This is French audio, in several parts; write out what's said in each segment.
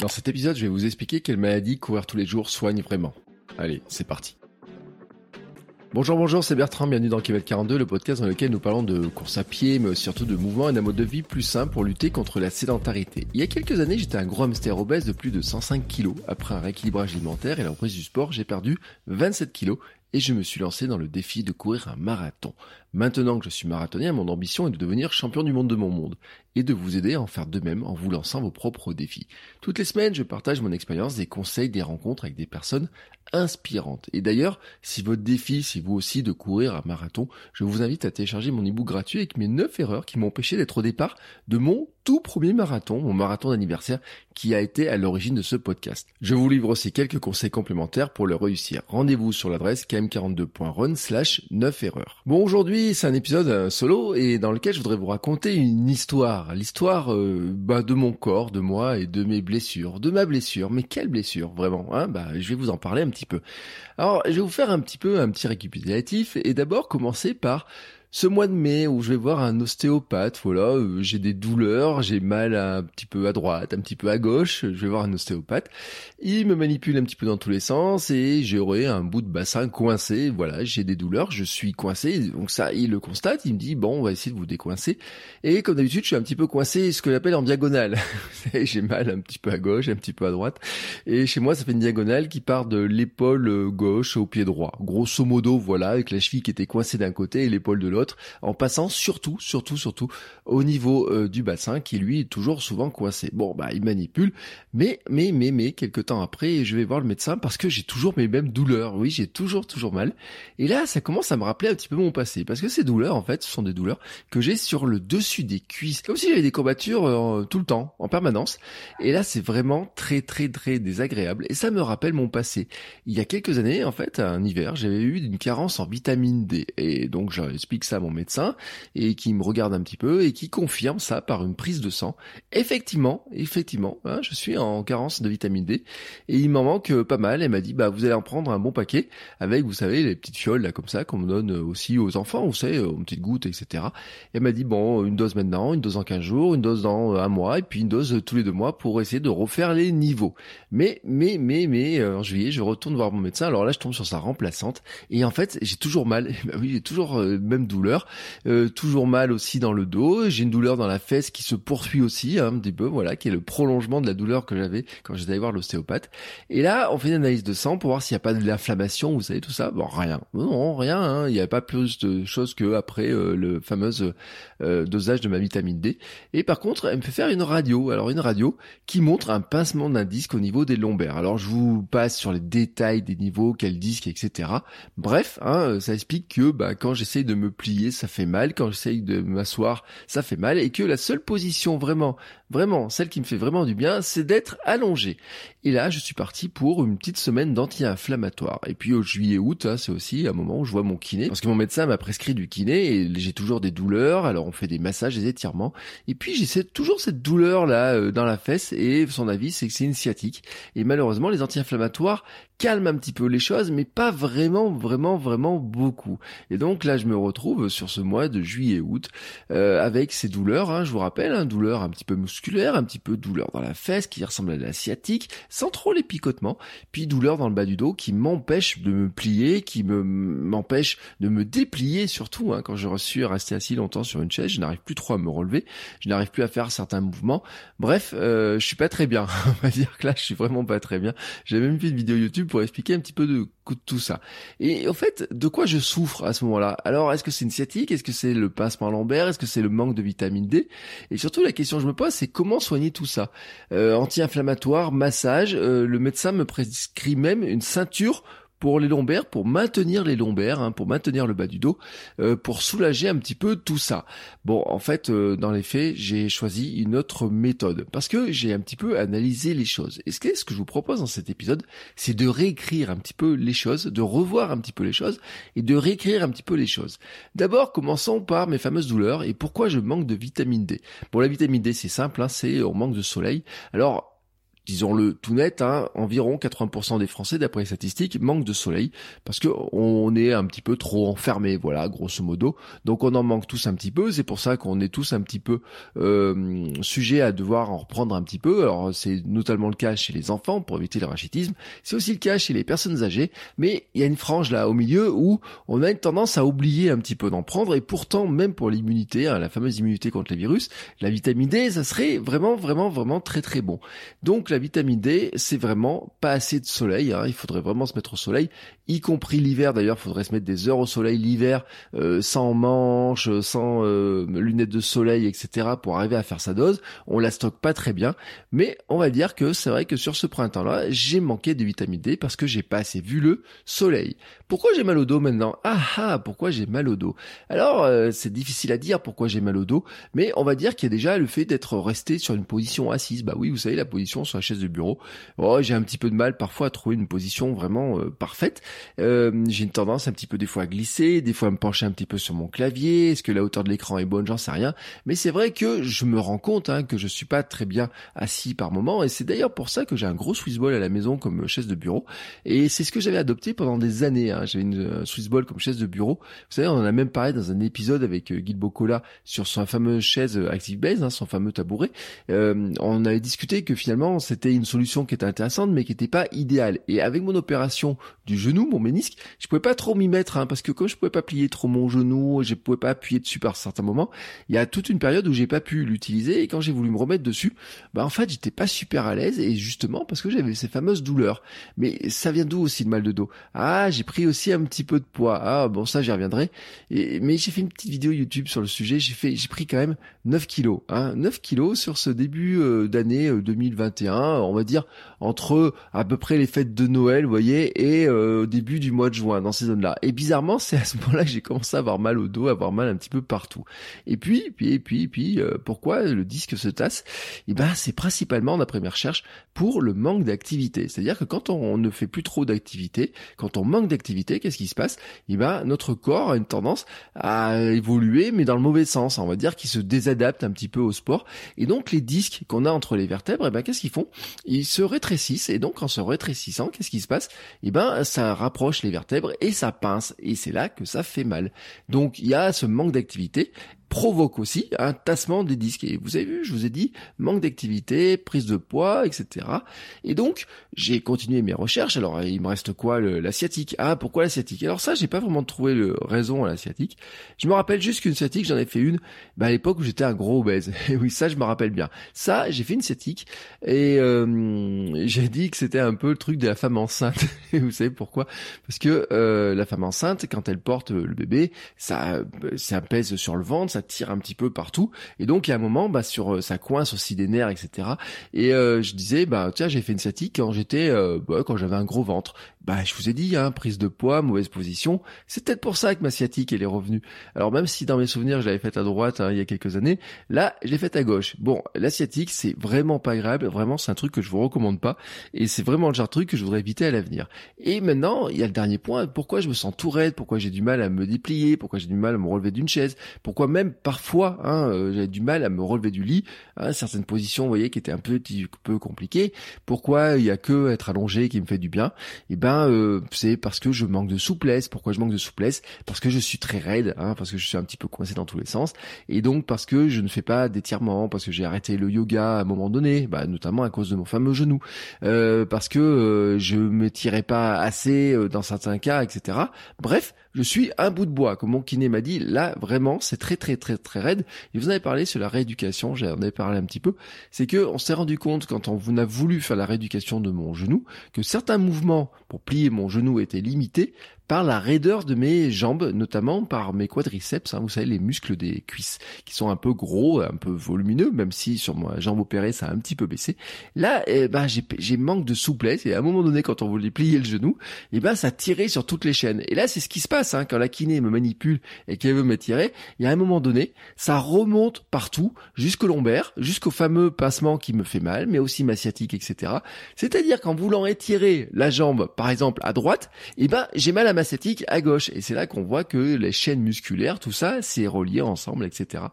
Dans cet épisode, je vais vous expliquer quelle maladie courir tous les jours soigne vraiment. Allez, c'est parti. Bonjour, bonjour, c'est Bertrand, bienvenue dans Kilomètre 42, le podcast dans lequel nous parlons de course à pied, mais surtout de mouvement et d'un mode de vie plus simple pour lutter contre la sédentarité. Il y a quelques années, j'étais un gros hamster obèse de plus de 105 kg. Après un rééquilibrage alimentaire et la reprise du sport, j'ai perdu 27 kg et je me suis lancé dans le défi de courir un marathon. Maintenant que je suis marathonien, mon ambition est de devenir champion du monde de mon monde et de vous aider à en faire de même en vous lançant vos propres défis. Toutes les semaines, je partage mon expérience, des conseils, des rencontres avec des personnes inspirantes. Et d'ailleurs, si votre défi, c'est vous aussi de courir un marathon, je vous invite à télécharger mon ebook gratuit avec mes 9 erreurs qui m'ont empêché d'être au départ de mon tout premier marathon, mon marathon d'anniversaire qui a été à l'origine de ce podcast. Je vous livre aussi quelques conseils complémentaires pour le réussir. Rendez-vous sur l'adresse km42.run slash 9 erreurs. Bon, aujourd'hui, c'est un épisode euh, solo et dans lequel je voudrais vous raconter une histoire. L'histoire euh, bah, de mon corps, de moi et de mes blessures. De ma blessure. Mais quelle blessure, vraiment hein? Bah, Je vais vous en parler un petit peu. Alors, je vais vous faire un petit peu un petit récapitulatif et d'abord commencer par ce mois de mai où je vais voir un ostéopathe, voilà, euh, j'ai des douleurs, j'ai mal un petit peu à droite, un petit peu à gauche, je vais voir un ostéopathe. Il me manipule un petit peu dans tous les sens et j'aurai un bout de bassin coincé, voilà, j'ai des douleurs, je suis coincé, donc ça, il le constate, il me dit, bon, on va essayer de vous décoincer. Et comme d'habitude, je suis un petit peu coincé, ce que j'appelle en diagonale. j'ai mal un petit peu à gauche, un petit peu à droite. Et chez moi, ça fait une diagonale qui part de l'épaule gauche au pied droit. Grosso modo, voilà, avec la cheville qui était coincée d'un côté et l'épaule de l'autre en passant surtout, surtout, surtout au niveau euh, du bassin qui lui est toujours souvent coincé. Bon, bah il manipule, mais, mais, mais, mais, quelques temps après, je vais voir le médecin parce que j'ai toujours mes mêmes douleurs. Oui, j'ai toujours, toujours mal. Et là, ça commence à me rappeler un petit peu mon passé parce que ces douleurs, en fait, ce sont des douleurs que j'ai sur le dessus des cuisses, comme si j'avais des courbatures euh, tout le temps, en permanence. Et là, c'est vraiment très, très, très désagréable et ça me rappelle mon passé. Il y a quelques années, en fait, un hiver, j'avais eu une carence en vitamine D et donc j'explique à mon médecin et qui me regarde un petit peu et qui confirme ça par une prise de sang. Effectivement, effectivement, hein, je suis en carence de vitamine D et il m'en manque pas mal. Elle m'a dit bah vous allez en prendre un bon paquet avec vous savez les petites fioles là comme ça qu'on donne aussi aux enfants, vous savez, aux petites gouttes etc. elle m'a dit bon une dose maintenant, une dose en 15 jours, une dose dans un mois et puis une dose tous les deux mois pour essayer de refaire les niveaux. Mais mais mais mais euh, en juillet je retourne voir mon médecin. Alors là je tombe sur sa remplaçante et en fait j'ai toujours mal. bah oui j'ai toujours euh, même douleur euh, toujours mal aussi dans le dos, j'ai une douleur dans la fesse qui se poursuit aussi hein, un petit peu, voilà, qui est le prolongement de la douleur que j'avais quand j'étais allé voir l'ostéopathe. Et là, on fait une analyse de sang pour voir s'il n'y a pas de l'inflammation, vous savez tout ça. Bon, rien, non, rien. Hein. Il n'y avait pas plus de choses que après euh, le fameux euh, dosage de ma vitamine D. Et par contre, elle me fait faire une radio. Alors une radio qui montre un pincement d'un disque au niveau des lombaires. Alors je vous passe sur les détails des niveaux, quel disque, etc. Bref, hein, ça explique que bah, quand j'essaye de me plier ça fait mal. Quand j'essaye de m'asseoir, ça fait mal. Et que la seule position vraiment, vraiment, celle qui me fait vraiment du bien, c'est d'être allongé. Et là, je suis parti pour une petite semaine d'anti-inflammatoire. Et puis au juillet-août, hein, c'est aussi un moment où je vois mon kiné. Parce que mon médecin m'a prescrit du kiné et j'ai toujours des douleurs. Alors on fait des massages, des étirements. Et puis j'ai toujours cette douleur là euh, dans la fesse. Et son avis, c'est que c'est une sciatique. Et malheureusement, les anti-inflammatoires calment un petit peu les choses, mais pas vraiment, vraiment, vraiment beaucoup. Et donc là, je me retrouve sur ce mois de juillet-août euh, avec ces douleurs. Hein, je vous rappelle, hein, douleur un petit peu un petit peu douleur dans la fesse qui ressemble à la sciatique, sans trop les picotements, puis douleur dans le bas du dos qui m'empêche de me plier, qui me m'empêche de me déplier surtout. Hein, quand je suis resté assis longtemps sur une chaise, je n'arrive plus trop à me relever, je n'arrive plus à faire certains mouvements. Bref, euh, je suis pas très bien. On va dire que là, je suis vraiment pas très bien. J'ai même fait une vidéo YouTube pour expliquer un petit peu de tout ça. Et en fait, de quoi je souffre à ce moment-là? Alors, est-ce que c'est une sciatique? Est-ce que c'est le pincement lombaire? Est-ce que c'est le manque de vitamine D? Et surtout, la question que je me pose, c'est comment soigner tout ça? Euh, Anti-inflammatoire, massage. Euh, le médecin me prescrit même une ceinture pour les lombaires, pour maintenir les lombaires, hein, pour maintenir le bas du dos, euh, pour soulager un petit peu tout ça. Bon, en fait, euh, dans les faits, j'ai choisi une autre méthode parce que j'ai un petit peu analysé les choses. Et ce que, ce que je vous propose dans cet épisode, c'est de réécrire un petit peu les choses, de revoir un petit peu les choses et de réécrire un petit peu les choses. D'abord, commençons par mes fameuses douleurs et pourquoi je manque de vitamine D. Bon, la vitamine D, c'est simple, hein, c'est on manque de soleil. Alors, disons-le tout net, hein, environ 80% des Français, d'après les statistiques, manquent de soleil parce que on est un petit peu trop enfermé, voilà, grosso modo. Donc on en manque tous un petit peu. C'est pour ça qu'on est tous un petit peu euh, sujets à devoir en reprendre un petit peu. Alors c'est notamment le cas chez les enfants pour éviter le rachitisme. C'est aussi le cas chez les personnes âgées. Mais il y a une frange là au milieu où on a une tendance à oublier un petit peu d'en prendre. Et pourtant, même pour l'immunité, hein, la fameuse immunité contre les virus, la vitamine D, ça serait vraiment, vraiment, vraiment très, très bon. Donc la vitamine D, c'est vraiment pas assez de soleil. Hein. Il faudrait vraiment se mettre au soleil, y compris l'hiver. D'ailleurs, il faudrait se mettre des heures au soleil l'hiver, euh, sans manches, sans euh, lunettes de soleil, etc., pour arriver à faire sa dose. On la stocke pas très bien, mais on va dire que c'est vrai que sur ce printemps-là, j'ai manqué de vitamine D parce que j'ai pas assez vu le soleil. Pourquoi j'ai mal au dos maintenant? Ah ah, pourquoi j'ai mal au dos? Alors, euh, c'est difficile à dire pourquoi j'ai mal au dos, mais on va dire qu'il y a déjà le fait d'être resté sur une position assise. Bah oui, vous savez, la position sur la chaise de bureau. Oh, j'ai un petit peu de mal parfois à trouver une position vraiment euh, parfaite. Euh, j'ai une tendance un petit peu des fois à glisser, des fois à me pencher un petit peu sur mon clavier. Est-ce que la hauteur de l'écran est bonne? J'en sais rien. Mais c'est vrai que je me rends compte hein, que je suis pas très bien assis par moment. Et c'est d'ailleurs pour ça que j'ai un gros Swissball à la maison comme chaise de bureau. Et c'est ce que j'avais adopté pendant des années. Hein. J'avais une euh, Swissball comme chaise de bureau. Vous savez, on en a même parlé dans un épisode avec Guy Bocola sur sa fameuse chaise Active Base, hein, son fameux tabouret. on avait discuté que finalement c'était une solution qui était intéressante, mais qui n'était pas idéale. Et avec mon opération du genou, mon ménisque, je pouvais pas trop m'y mettre, hein, parce que comme je pouvais pas plier trop mon genou, je pouvais pas appuyer dessus par certains moments, il y a toute une période où j'ai pas pu l'utiliser, et quand j'ai voulu me remettre dessus, bah en fait j'étais pas super à l'aise, et justement parce que j'avais ces fameuses douleurs. Mais ça vient d'où aussi le mal de dos? Ah, j'ai pris aussi un petit peu de poids. Ah bon ça j'y reviendrai. Mais j'ai fait une petite vidéo YouTube sur le sujet, j'ai fait, j'ai pris quand même 9 kilos, hein, 9 kilos sur ce début euh, d'année 2021 euh, on va dire entre à peu près les fêtes de Noël, vous voyez, et euh, début du mois de juin, dans ces zones-là. Et bizarrement, c'est à ce moment-là que j'ai commencé à avoir mal au dos, à avoir mal un petit peu partout. Et puis, puis, puis, puis, euh, pourquoi le disque se tasse? Eh ben, c'est principalement, d'après mes recherches, pour le manque d'activité. C'est-à-dire que quand on, ne fait plus trop d'activité, quand on manque d'activité, qu'est-ce qui se passe? Eh ben, notre corps a une tendance à évoluer, mais dans le mauvais sens. On va dire qu'il se désadapte un petit peu au sport. Et donc, les disques qu'on a entre les vertèbres, eh ben, qu'est-ce qu'ils font? Ils se rétrécissent et donc en se rétrécissant, qu'est-ce qui se passe? Eh ben, ça rapproche les vertèbres et ça pince et c'est là que ça fait mal. Donc il y a ce manque d'activité provoque aussi un tassement des disques. Et vous avez vu, je vous ai dit, manque d'activité, prise de poids, etc. Et donc, j'ai continué mes recherches. Alors, il me reste quoi L'asiatique? Ah, pourquoi l'asiatique? Alors ça, j'ai pas vraiment trouvé le raison à l'asiatique. Je me rappelle juste qu'une sciatique, j'en ai fait une bah, à l'époque où j'étais un gros obèse. Et oui, ça, je me rappelle bien. Ça, j'ai fait une sciatique et euh, j'ai dit que c'était un peu le truc de la femme enceinte. Et vous savez pourquoi? Parce que euh, la femme enceinte, quand elle porte le bébé, ça, ça pèse sur le ventre, tire un petit peu partout. Et donc, il y a un moment, bah, sur euh, ça coince aussi des nerfs, etc. Et euh, je disais, bah tiens, j'ai fait une sciatique quand j'étais, euh, bah, quand j'avais un gros ventre. Bah, je vous ai dit, hein, prise de poids, mauvaise position. C'est peut-être pour ça que ma sciatique elle est revenue. Alors même si dans mes souvenirs je l'avais faite à droite hein, il y a quelques années, là je l'ai faite à gauche. Bon, la sciatique c'est vraiment pas agréable. Vraiment, c'est un truc que je vous recommande pas. Et c'est vraiment le genre de truc que je voudrais éviter à l'avenir. Et maintenant, il y a le dernier point. Pourquoi je me sens tout raide? Pourquoi j'ai du mal à me déplier? Pourquoi j'ai du mal à me relever d'une chaise? Pourquoi même parfois, hein, euh, du mal à me relever du lit, hein, certaines positions, vous voyez, qui étaient un peu, peu compliquées. Pourquoi il y a que être allongé qui me fait du bien? Et eh euh, c'est parce que je manque de souplesse. Pourquoi je manque de souplesse? Parce que je suis très raide, hein, parce que je suis un petit peu coincé dans tous les sens, et donc parce que je ne fais pas d'étirement, parce que j'ai arrêté le yoga à un moment donné, bah, notamment à cause de mon fameux genou, euh, parce que euh, je me tirais pas assez dans certains cas, etc. Bref, je suis un bout de bois, comme mon kiné m'a dit. Là, vraiment, c'est très très très très raide. Et vous avez parlé sur la rééducation, j'en ai parlé un petit peu. C'est que on s'est rendu compte quand on a voulu faire la rééducation de mon genou que certains mouvements plier mon genou étaient limités par la raideur de mes jambes, notamment par mes quadriceps, hein, vous savez, les muscles des cuisses, qui sont un peu gros, un peu volumineux, même si sur ma jambe opérée, ça a un petit peu baissé. Là, eh ben, j'ai manque de souplesse, et à un moment donné, quand on voulait plier le genou, eh ben, ça tirait sur toutes les chaînes. Et là, c'est ce qui se passe, hein, quand la kiné me manipule et qu'elle veut m'étirer, il y a un moment donné, ça remonte partout, jusqu'au lombaire, jusqu'au fameux pincement qui me fait mal, mais aussi ma sciatique, etc. C'est-à-dire qu'en voulant étirer la jambe, par exemple, à droite, eh ben, j'ai mal à ma sciatique à gauche. Et c'est là qu'on voit que les chaînes musculaires, tout ça, c'est relié ensemble, etc.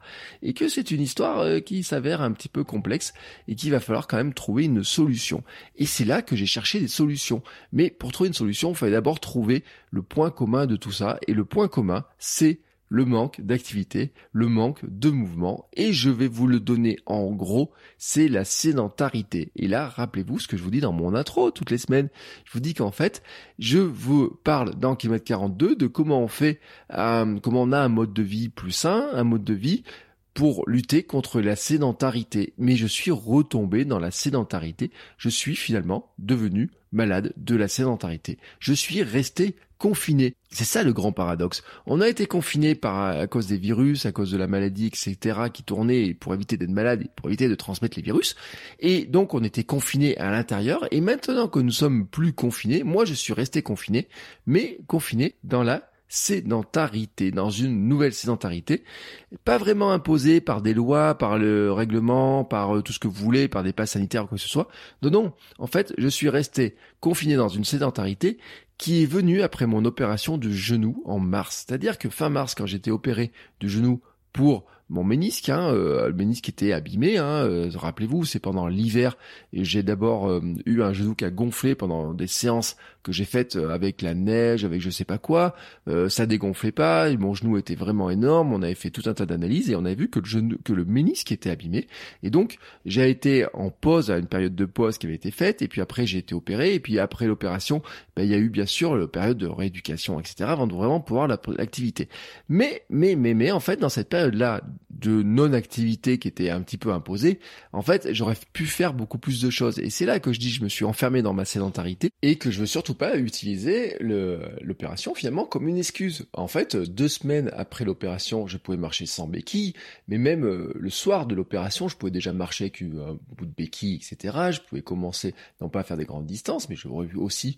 Et que c'est une histoire euh, qui s'avère un petit peu complexe et qu'il va falloir quand même trouver une solution. Et c'est là que j'ai cherché des solutions. Mais pour trouver une solution, il fallait d'abord trouver le point commun de tout ça. Et le point commun, c'est le manque d'activité, le manque de mouvement, et je vais vous le donner en gros, c'est la sédentarité. Et là, rappelez-vous ce que je vous dis dans mon intro toutes les semaines. Je vous dis qu'en fait, je vous parle dans Kilomètre 42 de comment on fait, euh, comment on a un mode de vie plus sain, un mode de vie pour lutter contre la sédentarité. Mais je suis retombé dans la sédentarité. Je suis finalement devenu malade de la sédentarité. Je suis resté confiné. C'est ça le grand paradoxe. On a été confiné par à cause des virus, à cause de la maladie, etc., qui tournaient pour éviter d'être malade et pour éviter de transmettre les virus. Et donc on était confiné à l'intérieur. Et maintenant que nous sommes plus confinés, moi je suis resté confiné, mais confiné dans la sédentarité, dans une nouvelle sédentarité, pas vraiment imposée par des lois, par le règlement, par euh, tout ce que vous voulez, par des passes sanitaires ou quoi que ce soit. Non, non, en fait, je suis resté confiné dans une sédentarité qui est venue après mon opération de genou en mars. C'est-à-dire que fin mars, quand j'étais opéré du genou pour mon ménisque, hein, euh, le ménisque était abîmé. Hein, euh, rappelez-vous, c'est pendant l'hiver et j'ai d'abord euh, eu un genou qui a gonflé pendant des séances que j'ai faites avec la neige, avec je sais pas quoi. ça dégonflait pas, mon genou était vraiment énorme. On avait fait tout un tas d'analyses et on avait vu que le genou, que le ménisque était abîmé. Et donc j'ai été en pause à une période de pause qui avait été faite et puis après j'ai été opéré et puis après l'opération, ben, il y a eu bien sûr la période de rééducation, etc. avant de vraiment pouvoir l'activité. Mais mais mais mais en fait dans cette période là de non-activité qui était un petit peu imposée, en fait, j'aurais pu faire beaucoup plus de choses. Et c'est là que je dis, je me suis enfermé dans ma sédentarité et que je veux surtout pas utiliser l'opération finalement comme une excuse. En fait, deux semaines après l'opération, je pouvais marcher sans béquille, mais même euh, le soir de l'opération, je pouvais déjà marcher avec un bout de béquille, etc. Je pouvais commencer, non pas à faire des grandes distances, mais j'aurais aussi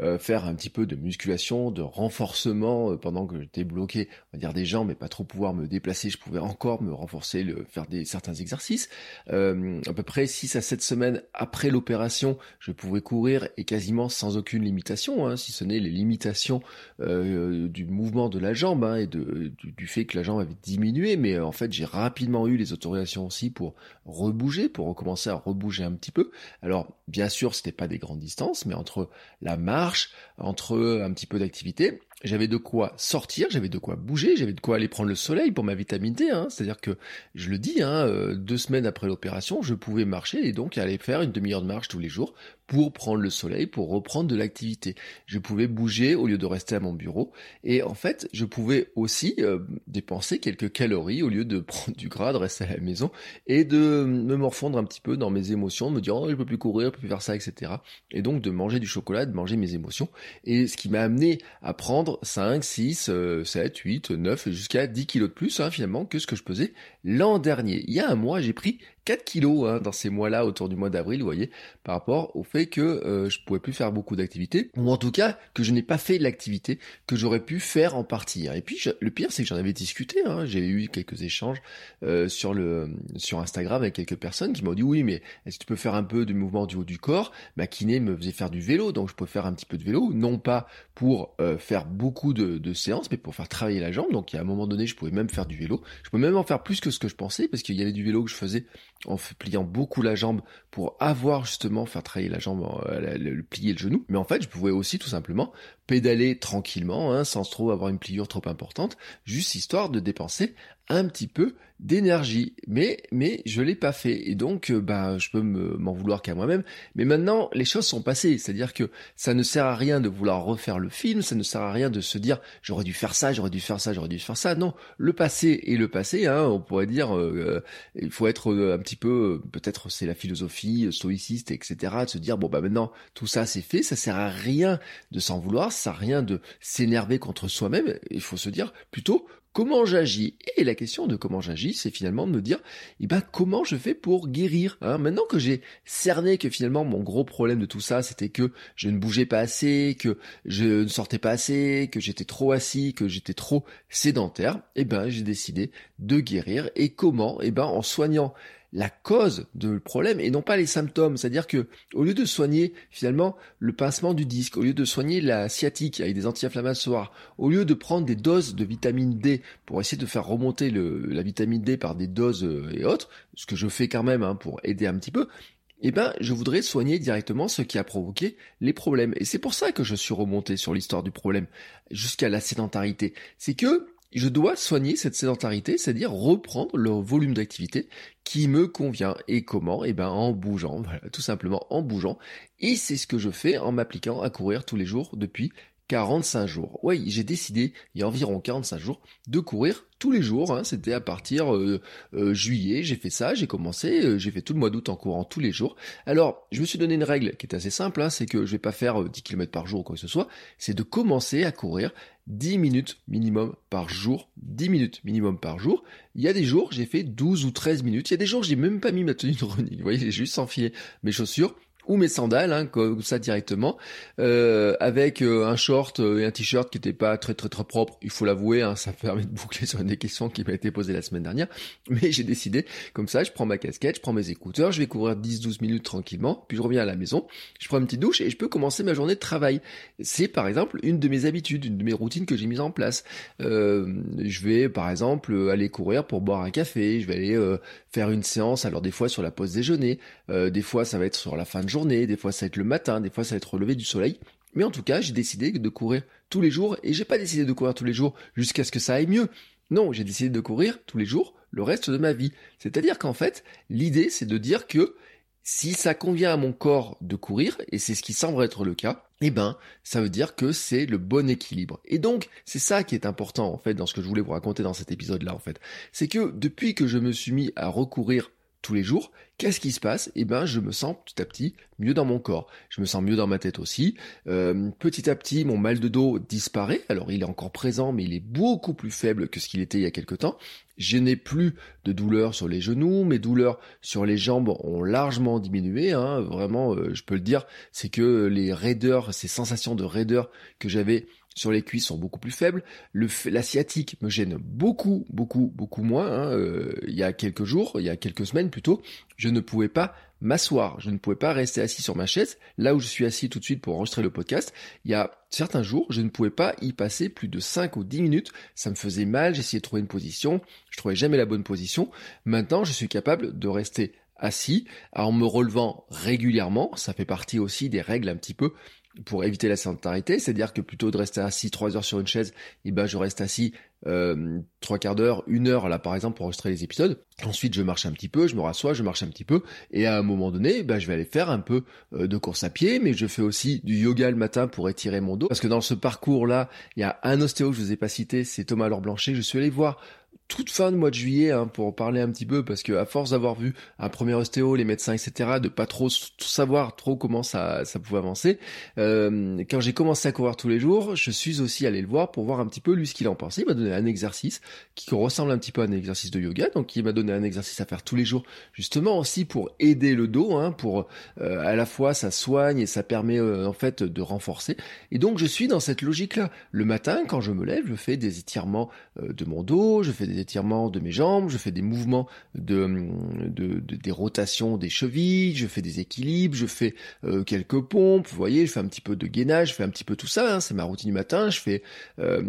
euh, faire un petit peu de musculation, de renforcement euh, pendant que j'étais bloqué, on va dire des jambes, mais pas trop pouvoir me déplacer, je pouvais encore me renforcer, faire des certains exercices. Euh, à peu près 6 à 7 semaines après l'opération, je pouvais courir et quasiment sans aucune limitation, hein, si ce n'est les limitations du mouvement de la jambe hein, et de, du, fait que la jambe avait diminué, mais en fait j'ai rapidement eu les autorisations aussi pour rebouger, pour recommencer à rebouger un petit peu. Alors bien sûr, c'était pas des grandes distances, mais entre la marche, entre un petit peu d'activité, j'avais de quoi sortir, j'avais de quoi bouger, j'avais de quoi aller prendre le soleil pour ma vitamine D. Hein. C'est-à-dire que, je le dis, hein, euh, deux semaines après l'opération, je pouvais marcher et donc aller faire une demi-heure de marche tous les jours pour prendre le soleil, pour reprendre de l'activité. Je pouvais bouger au lieu de rester à mon bureau. Et en fait, je pouvais aussi euh, dépenser quelques calories au lieu de prendre du gras, de rester à la maison et de me morfondre un petit peu dans mes émotions, me dire oh je peux plus courir, je peux plus faire ça, etc. Et donc de manger du chocolat, de manger mes émotions. Et ce qui m'a amené à prendre 5, 6, 7, 8, 9 jusqu'à 10 kilos de plus hein, finalement que ce que je pesais l'an dernier. Il y a un mois, j'ai pris 4 kilos hein, dans ces mois-là autour du mois d'avril, vous voyez, par rapport au fait que euh, je pouvais plus faire beaucoup d'activités, ou en tout cas que je n'ai pas fait l'activité que j'aurais pu faire en partie. Hein. Et puis le pire, c'est que j'en avais discuté. Hein, J'ai eu quelques échanges euh, sur le sur Instagram avec quelques personnes qui m'ont dit oui, mais est-ce que tu peux faire un peu de mouvement du haut du corps? Ma kiné me faisait faire du vélo, donc je peux faire un petit peu de vélo, non pas pour euh, faire beaucoup de, de séances, mais pour faire travailler la jambe. Donc à un moment donné, je pouvais même faire du vélo. Je pouvais même en faire plus que ce que je pensais, parce qu'il y avait du vélo que je faisais en pliant beaucoup la jambe pour avoir justement faire travailler la jambe, euh, le, plier le genou. Mais en fait, je pouvais aussi tout simplement pédaler tranquillement, hein, sans trop avoir une pliure trop importante, juste histoire de dépenser un petit peu d'énergie. Mais, mais je l'ai pas fait. Et donc, euh, bah, je peux m'en vouloir qu'à moi-même. Mais maintenant, les choses sont passées. C'est-à-dire que ça ne sert à rien de vouloir refaire le film. Ça ne sert à rien de se dire, j'aurais dû faire ça, j'aurais dû faire ça, j'aurais dû faire ça. Non. Le passé est le passé, hein. On pourrait dire, euh, il faut être un petit peu, peut-être c'est la philosophie stoïciste, etc. De se dire, bon, bah, maintenant, tout ça c'est fait. Ça sert à rien de s'en vouloir. Ça rien de s'énerver contre soi-même. Il faut se dire plutôt comment j'agis. Et la question de comment j'agis, c'est finalement de me dire, eh ben, comment je fais pour guérir hein Maintenant que j'ai cerné que finalement mon gros problème de tout ça, c'était que je ne bougeais pas assez, que je ne sortais pas assez, que j'étais trop assis, que j'étais trop sédentaire, eh ben, j'ai décidé de guérir. Et comment? Eh ben, en soignant la cause de problème et non pas les symptômes. C'est-à-dire que au lieu de soigner finalement le pincement du disque, au lieu de soigner la sciatique avec des anti-inflammatoires, au lieu de prendre des doses de vitamine D pour essayer de faire remonter la vitamine D par des doses euh, et autres, ce que je fais quand même hein, pour aider un petit peu, eh ben, je voudrais soigner directement ce qui a provoqué les problèmes. Et c'est pour ça que je suis remonté sur l'histoire du problème jusqu'à la sédentarité. C'est que je dois soigner cette sédentarité, c'est-à-dire reprendre le volume d'activité qui me convient. Et comment? Eh ben en bougeant, voilà, tout simplement en bougeant. Et c'est ce que je fais en m'appliquant à courir tous les jours depuis 45 jours. Oui, j'ai décidé, il y a environ 45 jours, de courir tous les jours. Hein. C'était à partir euh, euh, juillet, j'ai fait ça, j'ai commencé, euh, j'ai fait tout le mois d'août en courant tous les jours. Alors, je me suis donné une règle qui est assez simple, hein, c'est que je vais pas faire 10 km par jour ou quoi que ce soit, c'est de commencer à courir 10 minutes minimum par jour. 10 minutes minimum par jour. Il y a des jours, j'ai fait 12 ou 13 minutes. Il y a des jours, j'ai même pas mis ma tenue de running. Vous voyez, j'ai juste enfilé mes chaussures ou mes sandales, hein, comme ça directement, euh, avec euh, un short euh, et un t-shirt qui n'était pas très très très propre, il faut l'avouer, hein, ça permet de boucler sur une des questions qui m'a été posée la semaine dernière, mais j'ai décidé, comme ça, je prends ma casquette, je prends mes écouteurs, je vais couvrir 10-12 minutes tranquillement, puis je reviens à la maison, je prends une petite douche et je peux commencer ma journée de travail. C'est par exemple une de mes habitudes, une de mes routines que j'ai mises en place. je vais par exemple aller courir pour boire un café, je vais aller faire une séance, alors des fois sur la pause déjeuner, des fois ça va être sur la fin de des fois ça va être le matin, des fois ça va être lever du soleil. Mais en tout cas, j'ai décidé de courir tous les jours et j'ai pas décidé de courir tous les jours jusqu'à ce que ça aille mieux. Non, j'ai décidé de courir tous les jours le reste de ma vie. C'est-à-dire qu'en fait, l'idée c'est de dire que si ça convient à mon corps de courir, et c'est ce qui semble être le cas, eh ben, ça veut dire que c'est le bon équilibre. Et donc, c'est ça qui est important, en fait, dans ce que je voulais vous raconter dans cet épisode-là, en fait. C'est que depuis que je me suis mis à recourir tous les jours, qu'est-ce qui se passe? Eh ben, je me sens petit à petit mieux dans mon corps. Je me sens mieux dans ma tête aussi. Euh, petit à petit, mon mal de dos disparaît. Alors, il est encore présent, mais il est beaucoup plus faible que ce qu'il était il y a quelque temps. Je n'ai plus de douleurs sur les genoux. Mes douleurs sur les jambes ont largement diminué. Hein. Vraiment, euh, je peux le dire, c'est que les raideurs, ces sensations de raideur que j'avais sur les cuisses sont beaucoup plus faibles. Le, la sciatique me gêne beaucoup, beaucoup, beaucoup moins. Hein. Euh, il y a quelques jours, il y a quelques semaines plutôt, je ne pouvais pas m'asseoir, je ne pouvais pas rester assis sur ma chaise, là où je suis assis tout de suite pour enregistrer le podcast. Il y a certains jours, je ne pouvais pas y passer plus de 5 ou 10 minutes, ça me faisait mal, j'essayais de trouver une position, je trouvais jamais la bonne position. Maintenant, je suis capable de rester assis en me relevant régulièrement, ça fait partie aussi des règles un petit peu pour éviter la sédentarité, c'est-à-dire que plutôt de rester assis trois heures sur une chaise, eh ben je reste assis euh, trois quarts d'heure, une heure là par exemple pour enregistrer les épisodes. Ensuite je marche un petit peu, je me rassois, je marche un petit peu, et à un moment donné, ben, je vais aller faire un peu euh, de course à pied, mais je fais aussi du yoga le matin pour étirer mon dos, parce que dans ce parcours là, il y a un ostéo que je vous ai pas cité, c'est Thomas Laure Blanchet. Je suis allé voir toute fin de mois de juillet hein, pour parler un petit peu parce que à force d'avoir vu un premier ostéo, les médecins, etc., de pas trop savoir trop comment ça, ça pouvait avancer, euh, quand j'ai commencé à courir tous les jours, je suis aussi allé le voir pour voir un petit peu lui ce qu'il en pensait. Il m'a donné un exercice qui ressemble un petit peu à un exercice de yoga, donc il m'a donné un exercice à faire tous les jours, justement aussi pour aider le dos, hein, pour euh, à la fois ça soigne et ça permet euh, en fait de renforcer. Et donc je suis dans cette logique-là. Le matin, quand je me lève, je fais des étirements de mon dos, je fais des étirements de mes jambes, je fais des mouvements de, de, des rotations des chevilles, je fais des équilibres, je fais euh, quelques pompes, vous voyez, je fais un petit peu de gainage, je fais un petit peu tout ça, hein, c'est ma routine du matin, je fais euh,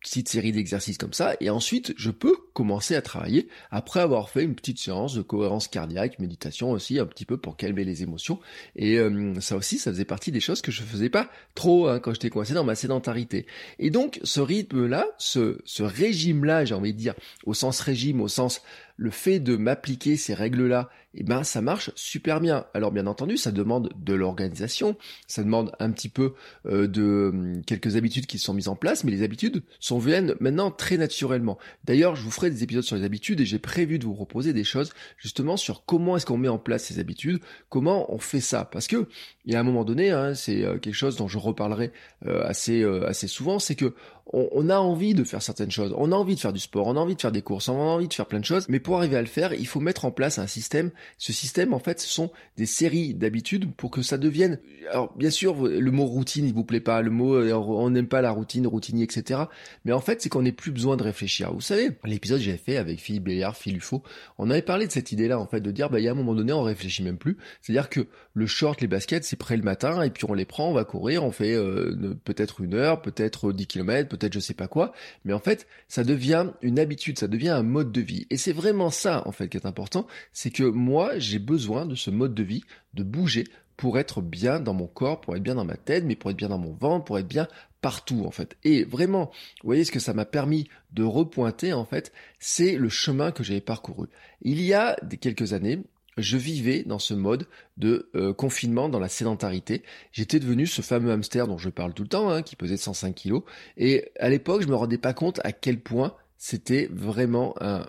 petite série d'exercices comme ça, et ensuite je peux commencer à travailler après avoir fait une petite séance de cohérence cardiaque, méditation aussi un petit peu pour calmer les émotions. Et euh, ça aussi, ça faisait partie des choses que je faisais pas trop hein, quand j'étais coincé dans ma sédentarité. Et donc ce rythme-là, ce, ce régime-là, j'ai envie de dire, au sens régime, au sens le fait de m'appliquer ces règles-là, eh ben ça marche super bien. Alors bien entendu, ça demande de l'organisation, ça demande un petit peu euh, de hum, quelques habitudes qui sont mises en place, mais les habitudes sont viennent maintenant très naturellement. D'ailleurs, je vous ferai des épisodes sur les habitudes et j'ai prévu de vous proposer des choses justement sur comment est-ce qu'on met en place ces habitudes, comment on fait ça, parce que il y a un moment donné, hein, c'est euh, quelque chose dont je reparlerai euh, assez assez souvent, c'est que on, a envie de faire certaines choses, on a envie de faire du sport, on a envie de faire des courses, on a envie de faire plein de choses, mais pour arriver à le faire, il faut mettre en place un système. Ce système, en fait, ce sont des séries d'habitudes pour que ça devienne. Alors, bien sûr, le mot routine, il vous plaît pas, le mot euh, on n'aime pas la routine, routinier, etc. Mais en fait, c'est qu'on n'ait plus besoin de réfléchir. Vous savez, l'épisode que j'avais fait avec Philippe Béliard, Philippe Ufo, on avait parlé de cette idée-là, en fait, de dire, bah, il y a un moment donné, on réfléchit même plus. C'est-à-dire que le short, les baskets, c'est prêt le matin, et puis on les prend, on va courir, on fait euh, peut-être une heure, peut-être 10 km, peut-être je sais pas quoi. Mais en fait, ça devient une habitude, ça devient un mode de vie. Et c'est vraiment ça, en fait, qui est important. C'est que moi, j'ai besoin de ce mode de vie, de bouger pour être bien dans mon corps, pour être bien dans ma tête, mais pour être bien dans mon ventre, pour être bien partout en fait. Et vraiment, vous voyez ce que ça m'a permis de repointer en fait, c'est le chemin que j'avais parcouru. Il y a quelques années, je vivais dans ce mode de euh, confinement, dans la sédentarité. J'étais devenu ce fameux hamster dont je parle tout le temps, hein, qui pesait 105 kilos. Et à l'époque, je me rendais pas compte à quel point c'était vraiment un,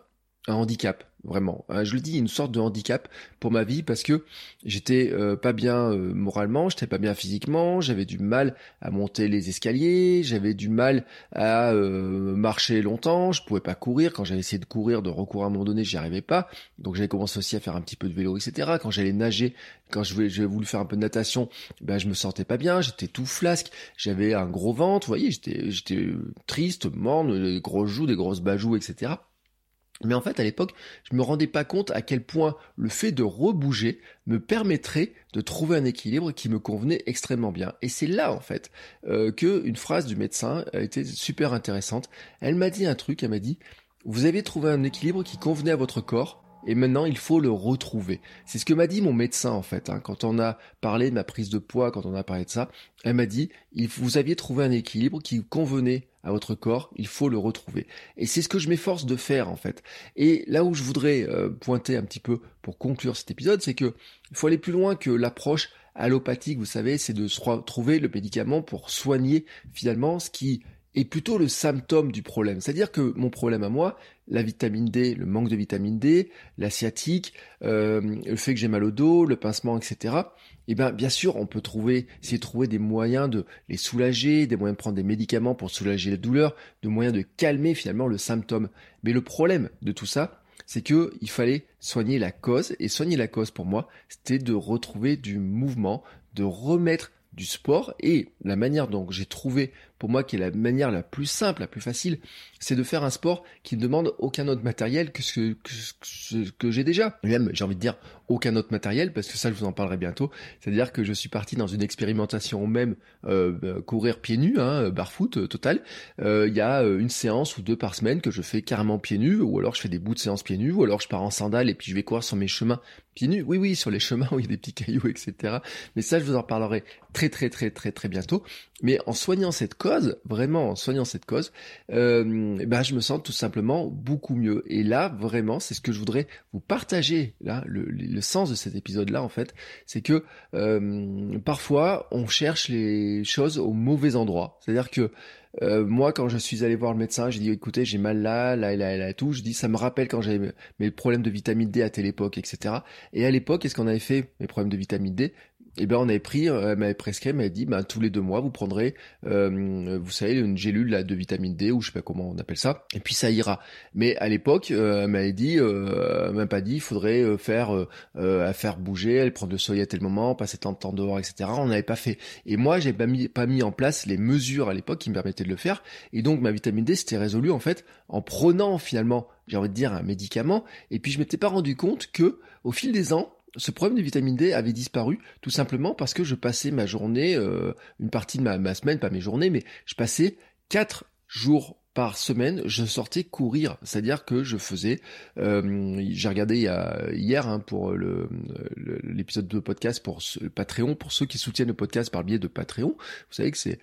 un handicap vraiment. Euh, je le dis, une sorte de handicap pour ma vie parce que j'étais euh, pas bien euh, moralement, j'étais pas bien physiquement, j'avais du mal à monter les escaliers, j'avais du mal à marcher longtemps, je pouvais pas courir. Quand j'avais essayé de courir, de recourir à un moment donné, j'y arrivais pas. Donc j'avais commencé aussi à faire un petit peu de vélo, etc. Quand j'allais nager, quand je voulais, voulu faire un peu de natation, ben je me sentais pas bien, j'étais tout flasque, j'avais un gros ventre, vous voyez, j'étais j'étais triste, morne, des grosses joues, des grosses bajoues, etc. Mais en fait, à l'époque, je me rendais pas compte à quel point le fait de rebouger me permettrait de trouver un équilibre qui me convenait extrêmement bien. Et c'est là, en fait, euh, que une phrase du médecin a été super intéressante. Elle m'a dit un truc, elle m'a dit, vous avez trouvé un équilibre qui convenait à votre corps, et maintenant il faut le retrouver. C'est ce que m'a dit mon médecin en fait, hein. quand on a parlé de ma prise de poids, quand on a parlé de ça, elle m'a dit, vous aviez trouvé un équilibre qui convenait à votre corps, il faut le retrouver. Et c'est ce que je m'efforce de faire en fait. Et là où je voudrais euh, pointer un petit peu pour conclure cet épisode, c'est que il faut aller plus loin que l'approche allopathique, vous savez, c'est de trouver le médicament pour soigner finalement ce qui est plutôt le symptôme du problème. C'est-à-dire que mon problème à moi, la vitamine D, le manque de vitamine D, la sciatique, euh, le fait que j'ai mal au dos, le pincement, etc. Eh bien, bien sûr, on peut trouver, essayer de trouver des moyens de les soulager, des moyens de prendre des médicaments pour soulager la douleur, des moyens de calmer finalement le symptôme. Mais le problème de tout ça, c'est que il fallait soigner la cause. Et soigner la cause pour moi, c'était de retrouver du mouvement, de remettre du sport et la manière dont j'ai trouvé pour moi qui est la manière la plus simple, la plus facile, c'est de faire un sport qui ne demande aucun autre matériel que ce que, que, j'ai déjà. Même, j'ai envie de dire, aucun autre matériel, parce que ça, je vous en parlerai bientôt. C'est-à-dire que je suis parti dans une expérimentation même, euh, euh courir pieds nus, hein, barfoot euh, total. Il y a une séance ou deux par semaine que je fais carrément pieds nus, ou alors je fais des bouts de séance pieds nus, ou alors je pars en sandales et puis je vais courir sur mes chemins pieds nus. Oui, oui, sur les chemins où il y a des petits cailloux, etc. Mais ça, je vous en parlerai très, très, très, très, très bientôt. Mais en soignant cette cause, vraiment en soignant cette cause, ben je me sens tout simplement beaucoup mieux. Et là, vraiment, c'est ce que je voudrais vous partager. Le sens de cet épisode-là, en fait, c'est que euh, parfois on cherche les choses au mauvais endroit. C'est-à-dire que euh, moi, quand je suis allé voir le médecin, j'ai dit écoutez, j'ai mal là, là, là, là, tout. Je dis ça me rappelle quand j'avais mes problèmes de vitamine D à telle époque, etc. Et à l'époque, qu'est-ce qu'on avait fait mes problèmes de vitamine D? Et eh ben on avait pris, euh, elle m'avait prescrit, elle m'avait dit, ben tous les deux mois vous prendrez, euh, vous savez, une gélule là, de vitamine D ou je sais pas comment on appelle ça, et puis ça ira. Mais à l'époque, euh, elle m'avait dit, euh, elle pas dit, il faudrait faire, à faire bouger, elle prend le soleil à tel moment, passer tant de temps dehors, etc. On n'avait pas fait. Et moi, j'ai pas mis, pas mis en place les mesures à l'époque qui me permettaient de le faire. Et donc ma vitamine D, c'était résolu en fait en prenant finalement, j'ai envie de dire un médicament. Et puis je m'étais pas rendu compte que au fil des ans ce problème de vitamine D avait disparu tout simplement parce que je passais ma journée, euh, une partie de ma, ma, semaine, pas mes journées, mais je passais quatre jours par semaine, je sortais courir. C'est-à-dire que je faisais, euh, j'ai regardé hier hein, pour l'épisode de podcast pour Patreon, pour ceux qui soutiennent le podcast par le biais de Patreon. Vous savez que c'est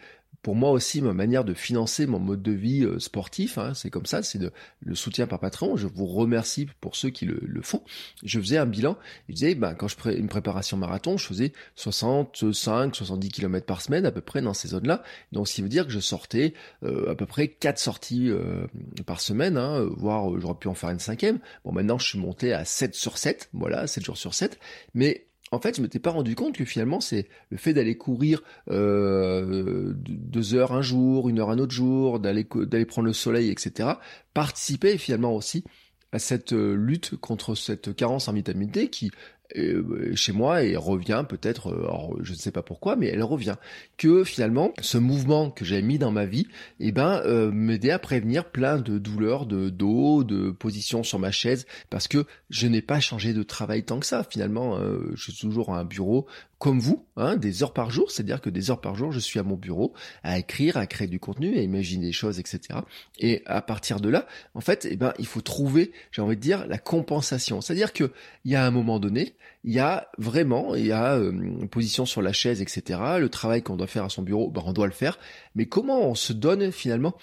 pour moi aussi ma manière de financer mon mode de vie euh, sportif. Hein, c'est comme ça, c'est le soutien par Patreon. Je vous remercie pour ceux qui le, font. Je faisais un bilan. Je disais, ben, quand je ferais une préparation marathon, je faisais 65, 70 km par semaine à peu près dans ces zones-là. Donc, ce qui veut dire que je sortais euh, à peu près 4 sorties euh, par semaine, hein, voire j'aurais pu en faire une cinquième. Bon, maintenant, je suis monté à 7 sur 7, voilà, 7 jours sur 7. Mais en fait, je m'étais pas rendu compte que finalement, c'est le fait d'aller courir euh, deux heures un jour, une heure un autre jour, d'aller d'aller prendre le soleil, etc., participait finalement aussi à cette euh, lutte contre cette carence en vitamine D qui chez moi et revient peut-être, euh, je ne sais pas pourquoi, mais elle revient. Que finalement, ce mouvement que j'ai mis dans ma vie, eh ben, euh, m'aidait à prévenir plein de douleurs de dos, de position sur ma chaise, parce que je n'ai pas changé de travail tant que ça. Finalement, je suis toujours à un bureau comme vous, hein, des heures par jour, c'est-à-dire que des heures par jour, je suis à mon bureau à écrire, à créer du contenu, à imaginer des choses, etc. Et à partir de là, en fait, eh ben, il faut trouver, j'ai envie de dire, la compensation. C'est-à-dire que il y a un moment donné, il y a vraiment, il y a euh, position sur la chaise, etc. Le travail qu'on doit faire à son bureau, ben, on doit le faire. Mais comment on se donne finalement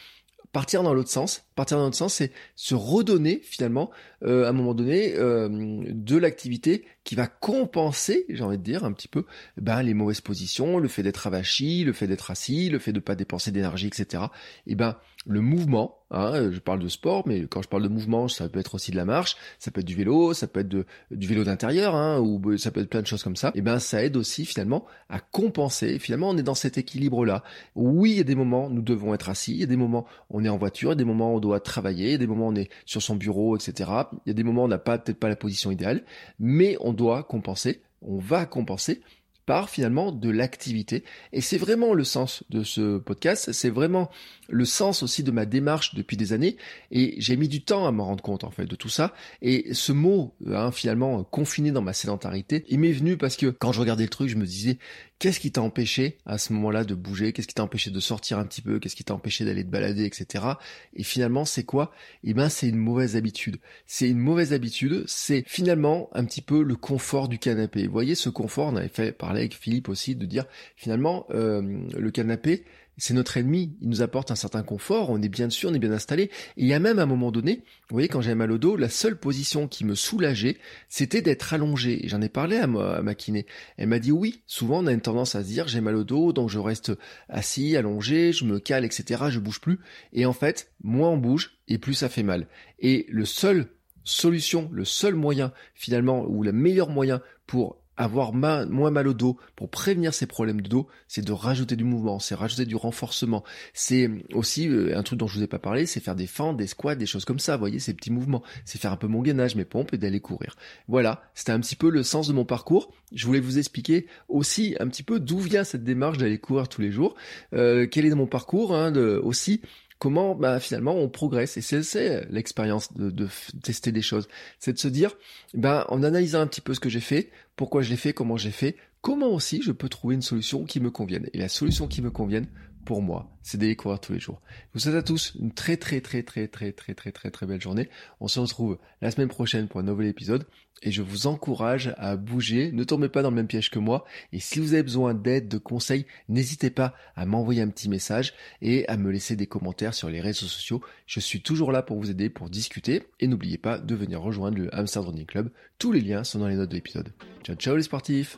partir dans l'autre sens. Partir dans l'autre sens, c'est se redonner finalement, euh, à un moment donné, euh, de l'activité qui va compenser, j'ai envie de dire, un petit peu, ben, les mauvaises positions, le fait d'être avachi, le fait d'être assis, le fait de pas dépenser d'énergie, etc. Et ben, le mouvement, hein, je parle de sport, mais quand je parle de mouvement, ça peut être aussi de la marche, ça peut être du vélo, ça peut être de, du vélo d'intérieur, hein, ou ça peut être plein de choses comme ça. Et ben, ça aide aussi finalement à compenser. Finalement, on est dans cet équilibre-là. Oui, il y a des moments, nous devons être assis, il y a des moments, on est en voiture, il y a des moments, on doit travailler, il y a des moments, on est sur son bureau, etc. Il y a des moments, on n'a pas peut-être pas la position idéale, mais on doit compenser, on va compenser par finalement de l'activité. Et c'est vraiment le sens de ce podcast, c'est vraiment le sens aussi de ma démarche depuis des années. Et j'ai mis du temps à me rendre compte en fait de tout ça. Et ce mot, hein, finalement, confiné dans ma sédentarité, il m'est venu parce que quand je regardais le truc, je me disais, Qu'est-ce qui t'a empêché à ce moment-là de bouger? Qu'est-ce qui t'a empêché de sortir un petit peu? Qu'est-ce qui t'a empêché d'aller te balader, etc. Et finalement, c'est quoi? Eh ben, c'est une mauvaise habitude. C'est une mauvaise habitude. C'est finalement un petit peu le confort du canapé. Vous voyez, ce confort, on avait fait parler avec Philippe aussi de dire finalement euh, le canapé, c'est notre ennemi. Il nous apporte un certain confort, on est bien dessus, on est bien installé. Et il y a même un moment donné, vous voyez, quand j'avais mal au dos, la seule position qui me soulageait, c'était d'être allongé. J'en ai parlé à ma, à. Elle m'a dit oui, souvent on a une tendance à se dire j'ai mal au dos, donc je reste assis, allongé, je me cale, etc. Je bouge plus. Et en fait, moins on bouge, et plus ça fait mal. Et le seul solution, le seul moyen finalement, ou le meilleur moyen pour avoir moins mal au dos, pour prévenir ces problèmes de dos, c'est de rajouter du mouvement, c'est rajouter du renforcement. C'est aussi euh, un truc dont je vous ai pas parlé, c'est faire des fentes, des squats, des choses comme ça, vous voyez, ces petits mouvements. C'est faire un peu mon gainage, mes pompes et d'aller courir. Voilà, c'était un petit peu le sens de mon parcours. Je voulais vous expliquer aussi un petit peu d'où vient cette démarche d'aller courir tous les jours, euh, quel est mon parcours hein, de, aussi comment bah, finalement on progresse. Et c'est l'expérience de, tester des choses. C'est de se dire, bah, en analysant un petit peu ce que j'ai fait, pourquoi je l'ai fait, comment j'ai fait, comment aussi je peux trouver une solution qui me convienne. Et la solution qui me convienne, pour moi, c'est d'aller courir tous les jours. Je vous souhaite à tous une très très très très très très très très très belle journée. On se retrouve la semaine prochaine pour un nouvel épisode et je vous encourage à bouger. Ne tombez pas dans le même piège que moi. Et si vous avez besoin d'aide, de conseils, n'hésitez pas à m'envoyer un petit message et à me laisser des commentaires sur les réseaux sociaux. Je suis toujours là pour vous aider, pour discuter. Et n'oubliez pas de venir rejoindre le Hamster Running Club. Tous les liens sont dans les notes de l'épisode. Ciao ciao les sportifs